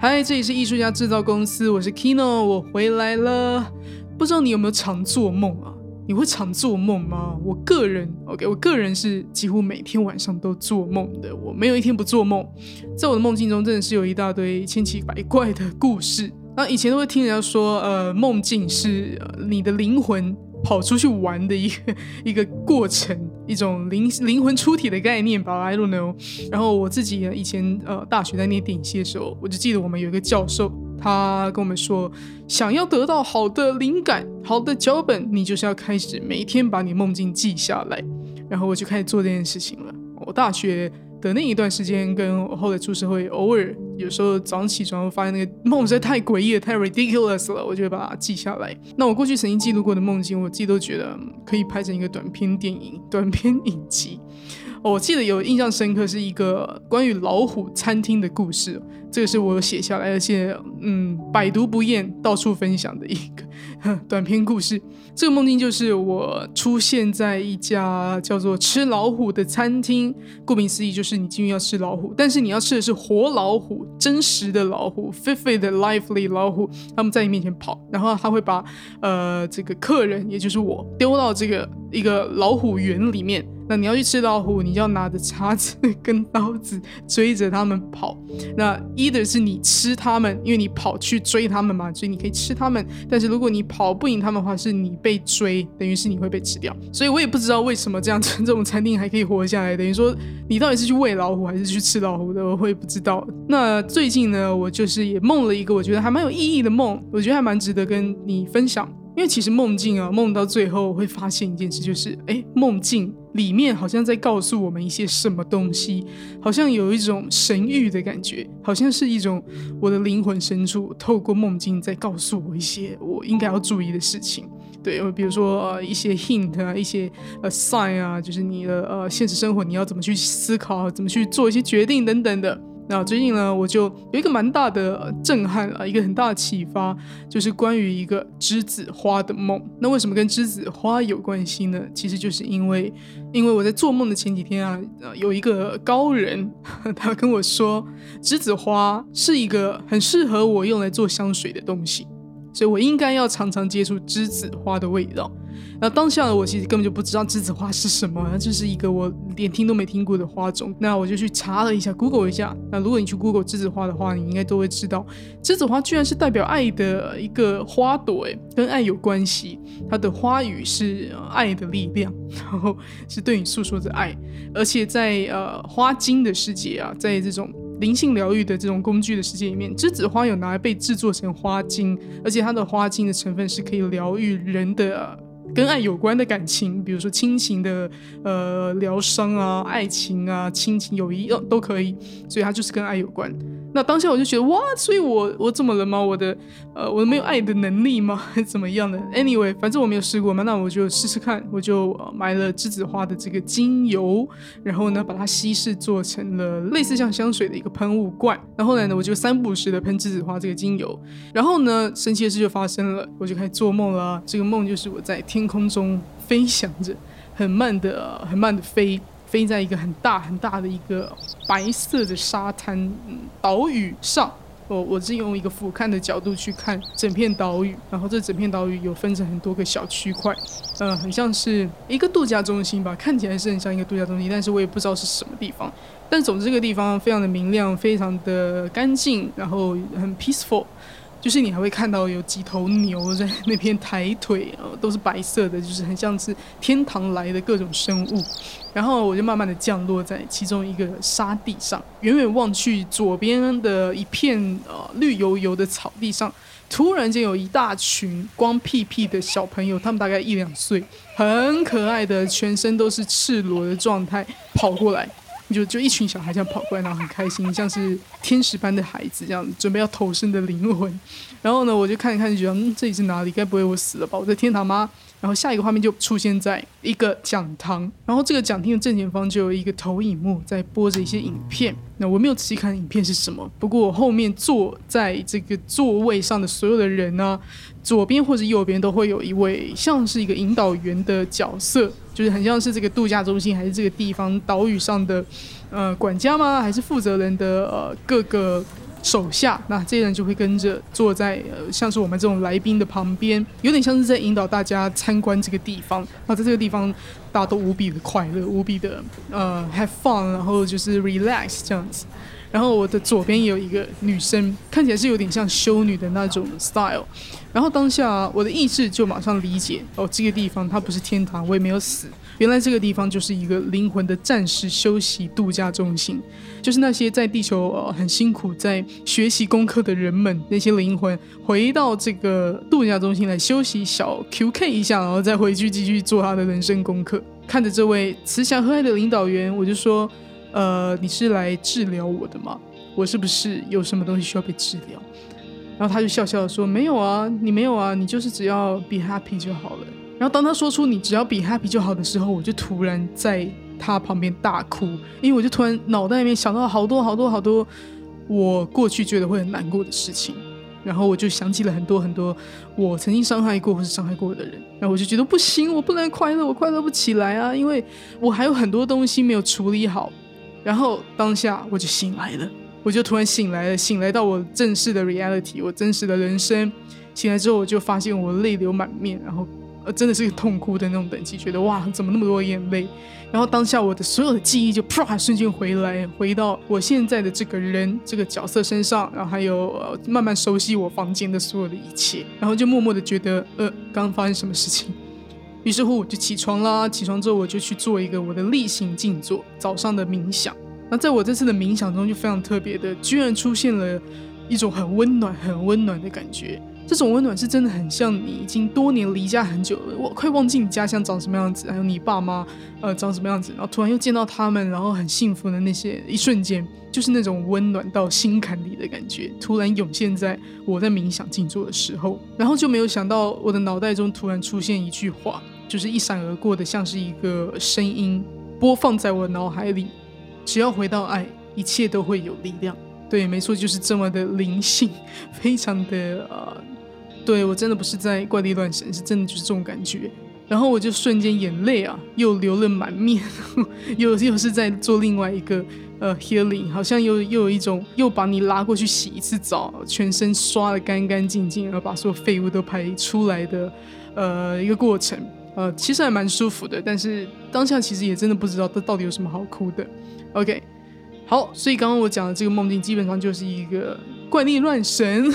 嗨，这里是艺术家制造公司，我是 Kino，我回来了。不知道你有没有常做梦啊？你会常做梦吗？我个人，OK，我个人是几乎每天晚上都做梦的，我没有一天不做梦。在我的梦境中，真的是有一大堆千奇百怪的故事。那以前都会听人家说，呃，梦境是你的灵魂。跑出去玩的一个一个过程，一种灵灵魂出体的概念吧，I don't know。然后我自己呢以前呃大学在念电影系的时候，我就记得我们有一个教授，他跟我们说，想要得到好的灵感、好的脚本，你就是要开始每一天把你梦境记下来。然后我就开始做这件事情了。我大学。的那一段时间，跟后来出社会，偶尔有时候早上起床，发现那个梦实在太诡异了，太 ridiculous 了，我就会把它记下来。那我过去曾经记录过的梦境，我自己都觉得可以拍成一个短片电影、短片影集。我记得有印象深刻是一个关于老虎餐厅的故事，这个是我写下来，而且嗯，百读不厌，到处分享的一个 短篇故事。这个梦境就是我出现在一家叫做“吃老虎”的餐厅，顾名思义就是你进去要吃老虎，但是你要吃的是活老虎，真实的老虎 f i f y 的 lively 老虎，他们在你面前跑，然后他会把呃这个客人，也就是我，丢到这个一个老虎园里面。那你要去吃老虎，你就要拿着叉子跟刀子追着他们跑。那一的是你吃他们，因为你跑去追他们嘛，所以你可以吃他们。但是如果你跑不赢他们的话，是你被追，等于是你会被吃掉。所以我也不知道为什么这样 这种餐厅还可以活下来。等于说你到底是去喂老虎还是去吃老虎的，我会不知道。那最近呢，我就是也梦了一个我觉得还蛮有意义的梦，我觉得还蛮值得跟你分享。因为其实梦境啊，梦到最后会发现一件事，就是哎，梦境里面好像在告诉我们一些什么东西，好像有一种神谕的感觉，好像是一种我的灵魂深处透过梦境在告诉我一些我应该要注意的事情。对，比如说呃一些 hint 啊，一些呃 sign 啊，就是你的呃现实生活你要怎么去思考，怎么去做一些决定等等的。那最近呢，我就有一个蛮大的震撼啊，一个很大的启发，就是关于一个栀子花的梦。那为什么跟栀子花有关系呢？其实就是因为，因为我在做梦的前几天啊，呃，有一个高人，他跟我说，栀子花是一个很适合我用来做香水的东西。所以我应该要常常接触栀子花的味道。那当下的我其实根本就不知道栀子花是什么，这是一个我连听都没听过的花种。那我就去查了一下，Google 一下。那如果你去 Google 栀子花的话，你应该都会知道，栀子花居然是代表爱的一个花朵，诶，跟爱有关系。它的花语是爱的力量，然后是对你诉说着爱。而且在呃花精的世界啊，在这种。灵性疗愈的这种工具的世界里面，栀子花有拿来被制作成花精，而且它的花精的成分是可以疗愈人的。跟爱有关的感情，比如说亲情的呃疗伤啊、爱情啊、亲情、友谊，都可以。所以它就是跟爱有关。那当下我就觉得哇，所以我我怎么了吗？我的呃，我没有爱的能力吗？怎么样的？Anyway，反正我没有试过嘛，那我就试试看。我就买了栀子花的这个精油，然后呢，把它稀释做成了类似像香水的一个喷雾罐。然后来呢，我就三步式的喷栀子花这个精油。然后呢，神奇的事就发生了，我就开始做梦了。这个梦就是我在。天空中飞翔着，很慢的、很慢的飞，飞在一个很大很大的一个白色的沙滩岛屿上。我我是用一个俯瞰的角度去看整片岛屿，然后这整片岛屿有分成很多个小区块，呃，很像是一个度假中心吧，看起来是很像一个度假中心，但是我也不知道是什么地方。但总之这个地方非常的明亮，非常的干净，然后很 peaceful。就是你还会看到有几头牛在那边抬腿，呃，都是白色的，就是很像是天堂来的各种生物。然后我就慢慢的降落在其中一个沙地上，远远望去，左边的一片呃绿油油的草地上，突然间有一大群光屁屁的小朋友，他们大概一两岁，很可爱的，全身都是赤裸的状态跑过来。就就一群小孩这样跑过来，然后很开心，像是天使般的孩子这样准备要投生的灵魂。然后呢，我就看一看，就觉得嗯，这里是哪里？该不会我死了吧？我在天堂吗？然后下一个画面就出现在一个讲堂，然后这个讲厅的正前方就有一个投影幕在播着一些影片。那我没有仔细看影片是什么，不过我后面坐在这个座位上的所有的人呢，左边或者右边都会有一位像是一个引导员的角色，就是很像是这个度假中心还是这个地方岛屿上的呃管家吗？还是负责人的呃各个手下，那这些人就会跟着坐在呃，像是我们这种来宾的旁边，有点像是在引导大家参观这个地方。那在这个地方，大家都无比的快乐，无比的呃 have fun，然后就是 relax 这样子。然后我的左边也有一个女生，看起来是有点像修女的那种 style。然后当下我的意志就马上理解，哦，这个地方它不是天堂，我也没有死。原来这个地方就是一个灵魂的暂时休息度假中心，就是那些在地球呃很辛苦在学习功课的人们，那些灵魂回到这个度假中心来休息小 QK 一下，然后再回去继续做他的人生功课。看着这位慈祥和蔼的领导员，我就说，呃，你是来治疗我的吗？我是不是有什么东西需要被治疗？然后他就笑笑说，没有啊，你没有啊，你就是只要 be happy 就好了。然后当他说出“你只要比 happy 就好”的时候，我就突然在他旁边大哭，因为我就突然脑袋里面想到好多好多好多我过去觉得会很难过的事情，然后我就想起了很多很多我曾经伤害过或是伤害过的人，然后我就觉得不行，我不能快乐，我快乐不起来啊，因为我还有很多东西没有处理好。然后当下我就醒来了，我就突然醒来了，醒来到我正式的 reality，我真实的人生。醒来之后，我就发现我泪流满面，然后。真的是痛哭的那种等级，觉得哇，怎么那么多眼泪？然后当下我的所有的记忆就啪瞬间回来，回到我现在的这个人这个角色身上，然后还有慢慢熟悉我房间的所有的一切，然后就默默的觉得呃刚刚发生什么事情。于是乎我就起床啦，起床之后我就去做一个我的例行静坐，早上的冥想。那在我这次的冥想中就非常特别的，居然出现了一种很温暖、很温暖的感觉。这种温暖是真的很像你已经多年离家很久了，我快忘记你家乡长什么样子，还有你爸妈呃长什么样子，然后突然又见到他们，然后很幸福的那些一瞬间，就是那种温暖到心坎里的感觉，突然涌现在我在冥想静坐的时候，然后就没有想到我的脑袋中突然出现一句话，就是一闪而过的，像是一个声音播放在我脑海里，只要回到爱，一切都会有力量。对，没错，就是这么的灵性，非常的呃。对我真的不是在怪力乱神，是真的就是这种感觉。然后我就瞬间眼泪啊，又流了满面，又又是在做另外一个呃 healing，好像又又有一种又把你拉过去洗一次澡，全身刷的干干净净，然后把所有废物都排出来的呃一个过程。呃，其实还蛮舒服的，但是当下其实也真的不知道这到底有什么好哭的。OK，好，所以刚刚我讲的这个梦境基本上就是一个怪力乱神。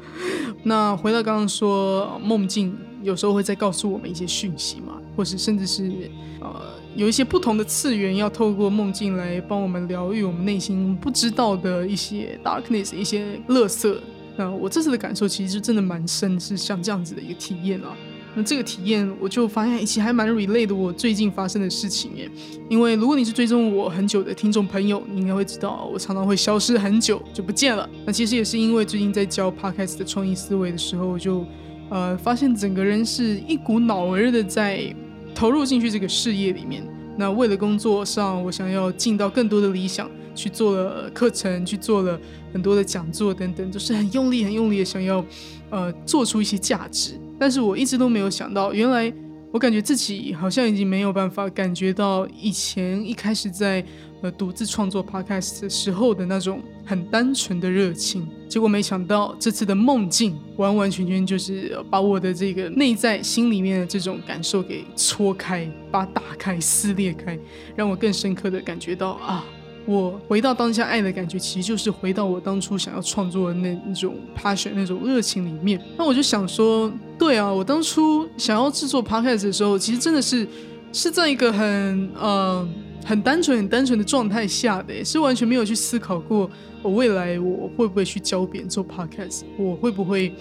那回到刚刚说梦境，有时候会再告诉我们一些讯息嘛，或是甚至是呃有一些不同的次元，要透过梦境来帮我们疗愈我们内心不知道的一些 darkness，一些垃圾。那我这次的感受其实真的蛮深，是像这样子的一个体验啊。这个体验，我就发现其实还蛮 relate 我最近发生的事情耶。因为如果你是追踪我很久的听众朋友，你应该会知道我常常会消失很久就不见了。那其实也是因为最近在教 podcast 的创意思维的时候，我就呃发现整个人是一股脑儿的在投入进去这个事业里面。那为了工作上，我想要尽到更多的理想，去做了课程，去做了很多的讲座等等，都是很用力、很用力的想要呃做出一些价值。但是我一直都没有想到，原来我感觉自己好像已经没有办法感觉到以前一开始在呃独自创作 podcast 的时候的那种很单纯的热情。结果没想到这次的梦境完完全全就是把我的这个内在心里面的这种感受给戳开，把打开、撕裂开，让我更深刻的感觉到啊。我回到当下爱的感觉，其实就是回到我当初想要创作的那那种 passion 那种热情里面。那我就想说，对啊，我当初想要制作 podcast 的时候，其实真的是是在一个很呃很单纯、很单纯的状态下的，是完全没有去思考过我未来我会不会去教别人做 podcast，我会不会。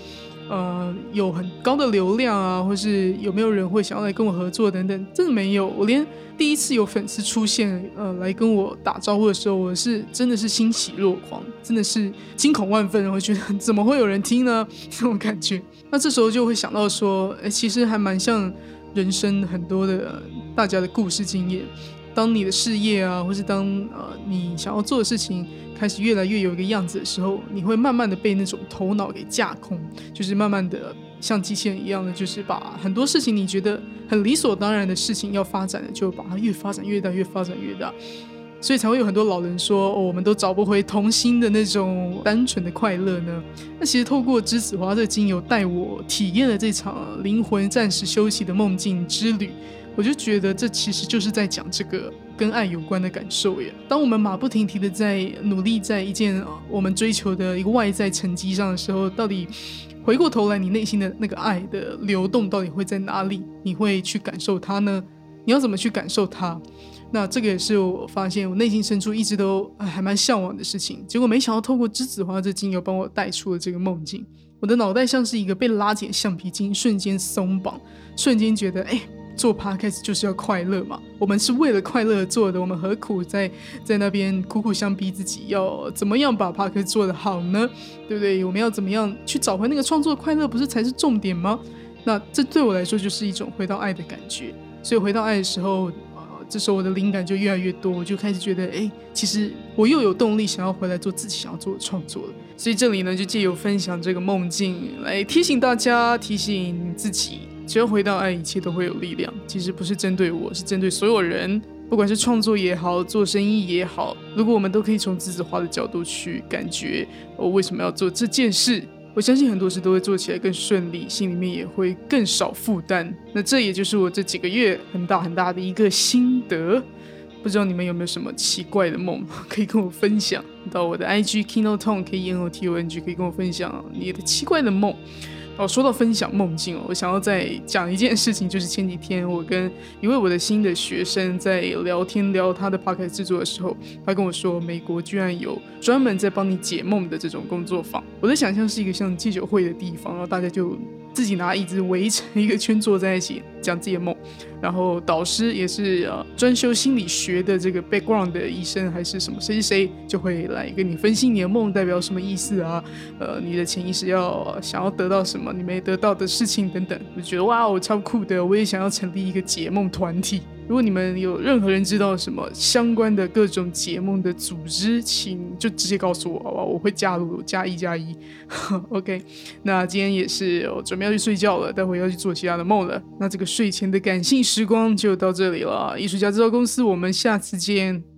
呃，有很高的流量啊，或是有没有人会想要来跟我合作等等，真的没有。我连第一次有粉丝出现，呃，来跟我打招呼的时候，我是真的是欣喜若狂，真的是惊恐万分。我觉得怎么会有人听呢？这种感觉。那这时候就会想到说，哎，其实还蛮像人生很多的大家的故事经验。当你的事业啊，或是当呃你想要做的事情开始越来越有一个样子的时候，你会慢慢的被那种头脑给架空，就是慢慢的像机器人一样的，就是把很多事情你觉得很理所当然的事情要发展的，就把它越发展越大，越发展越大。所以才会有很多老人说，哦，我们都找不回童心的那种单纯的快乐呢。那其实透过栀子花这精油带我体验了这场灵魂暂时休息的梦境之旅，我就觉得这其实就是在讲这个跟爱有关的感受耶。当我们马不停蹄的在努力在一件我们追求的一个外在成绩上的时候，到底回过头来你内心的那个爱的流动到底会在哪里？你会去感受它呢？你要怎么去感受它？那这个也是我发现我内心深处一直都还蛮向往的事情。结果没想到透过栀子花这精油帮我带出了这个梦境，我的脑袋像是一个被拉紧橡皮筋，瞬间松绑，瞬间觉得哎，做 podcast 就是要快乐嘛。我们是为了快乐做的，我们何苦在在那边苦苦相逼自己要怎么样把 podcast 做得好呢？对不对？我们要怎么样去找回那个创作快乐，不是才是重点吗？那这对我来说就是一种回到爱的感觉。所以回到爱的时候，呃，这时候我的灵感就越来越多，我就开始觉得，哎，其实我又有动力想要回来做自己想要做的创作了。所以这里呢，就借由分享这个梦境来提醒大家，提醒自己，只要回到爱，一切都会有力量。其实不是针对我，是针对所有人，不管是创作也好，做生意也好，如果我们都可以从栀子花的角度去感觉，我为什么要做这件事。我相信很多事都会做起来更顺利，心里面也会更少负担。那这也就是我这几个月很大很大的一个心得。不知道你们有没有什么奇怪的梦可以跟我分享？到我的 IG Kino Tong K E N O T O N G 可以跟我分享你的奇怪的梦。哦，说到分享梦境哦，我想要再讲一件事情，就是前几天我跟一位我的新的学生在聊天聊他的 p o c a s t 制作的时候，他跟我说，美国居然有专门在帮你解梦的这种工作坊。我的想象是一个像记酒会的地方，然后大家就。自己拿椅子围成一个圈坐在一起讲自己的梦，然后导师也是呃专修心理学的这个 background 的医生还是什么谁谁谁就会来跟你分析你的梦代表什么意思啊？呃，你的潜意识要想要得到什么你没得到的事情等等，我觉得哇哦超酷的，我也想要成立一个解梦团体。如果你们有任何人知道什么相关的各种节目的组织，请就直接告诉我，好吧？我会加入，加一加一。OK，那今天也是我准备要去睡觉了，待会要去做其他的梦了。那这个睡前的感性时光就到这里了。艺术家制造公司，我们下次见。